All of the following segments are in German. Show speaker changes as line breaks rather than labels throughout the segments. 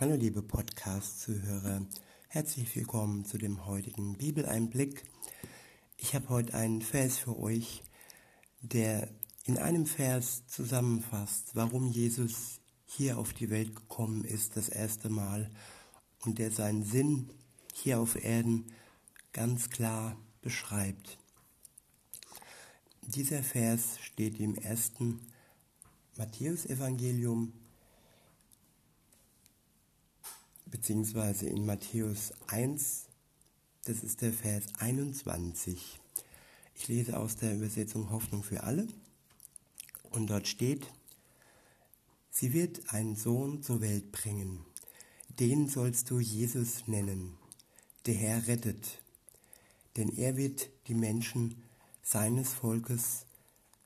Hallo liebe Podcast-Zuhörer, herzlich willkommen zu dem heutigen Bibeleinblick. Ich habe heute einen Vers für euch, der in einem Vers zusammenfasst, warum Jesus hier auf die Welt gekommen ist das erste Mal und der seinen Sinn hier auf Erden ganz klar beschreibt. Dieser Vers steht im ersten Matthäusevangelium beziehungsweise in Matthäus 1, das ist der Vers 21. Ich lese aus der Übersetzung Hoffnung für alle. Und dort steht, sie wird einen Sohn zur Welt bringen, den sollst du Jesus nennen, der Herr rettet, denn er wird die Menschen seines Volkes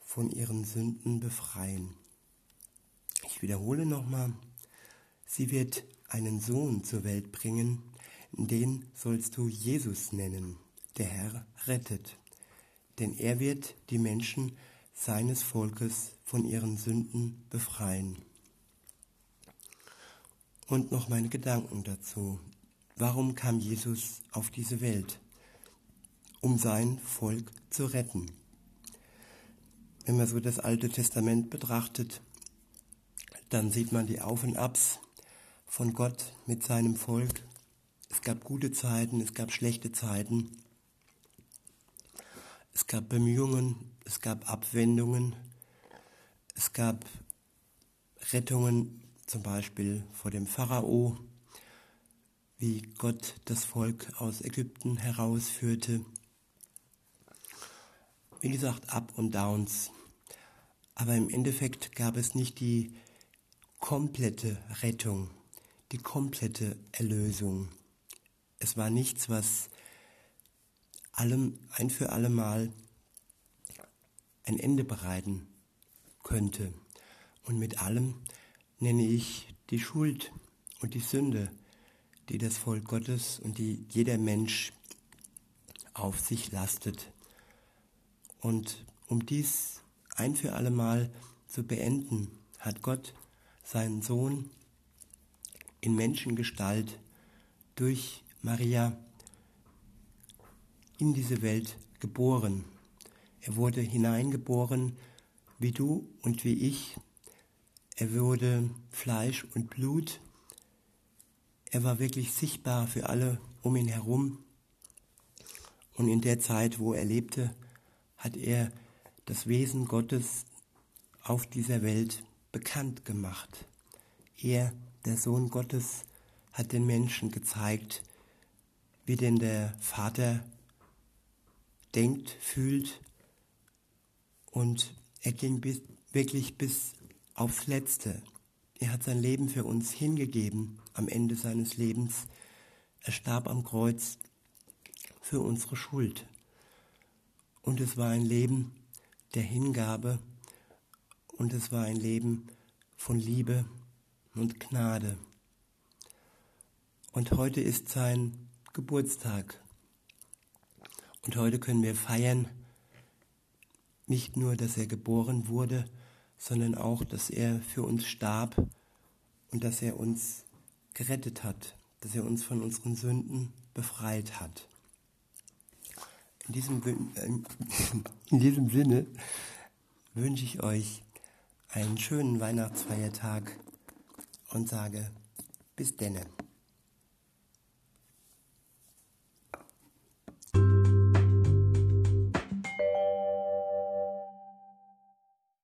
von ihren Sünden befreien. Ich wiederhole nochmal, sie wird einen Sohn zur Welt bringen, den sollst du Jesus nennen, der Herr rettet, denn er wird die Menschen seines Volkes von ihren Sünden befreien. Und noch meine Gedanken dazu. Warum kam Jesus auf diese Welt? Um sein Volk zu retten. Wenn man so das Alte Testament betrachtet, dann sieht man die Auf und Abs von Gott mit seinem Volk. Es gab gute Zeiten, es gab schlechte Zeiten. Es gab Bemühungen, es gab Abwendungen, es gab Rettungen, zum Beispiel vor dem Pharao, wie Gott das Volk aus Ägypten herausführte. Wie gesagt, Up und Downs. Aber im Endeffekt gab es nicht die komplette Rettung die komplette Erlösung. Es war nichts, was allem ein für allemal ein Ende bereiten könnte. Und mit allem nenne ich die Schuld und die Sünde, die das Volk Gottes und die jeder Mensch auf sich lastet. Und um dies ein für allemal zu beenden, hat Gott seinen Sohn in Menschengestalt durch Maria in diese Welt geboren. Er wurde hineingeboren wie du und wie ich. Er wurde Fleisch und Blut. Er war wirklich sichtbar für alle um ihn herum. Und in der Zeit, wo er lebte, hat er das Wesen Gottes auf dieser Welt bekannt gemacht. Er der Sohn Gottes hat den Menschen gezeigt, wie denn der Vater denkt, fühlt und er ging bis, wirklich bis aufs Letzte. Er hat sein Leben für uns hingegeben am Ende seines Lebens. Er starb am Kreuz für unsere Schuld. Und es war ein Leben der Hingabe und es war ein Leben von Liebe und Gnade. Und heute ist sein Geburtstag. Und heute können wir feiern, nicht nur, dass er geboren wurde, sondern auch, dass er für uns starb und dass er uns gerettet hat, dass er uns von unseren Sünden befreit hat. In diesem, in diesem Sinne wünsche ich euch einen schönen Weihnachtsfeiertag und sage bis denne.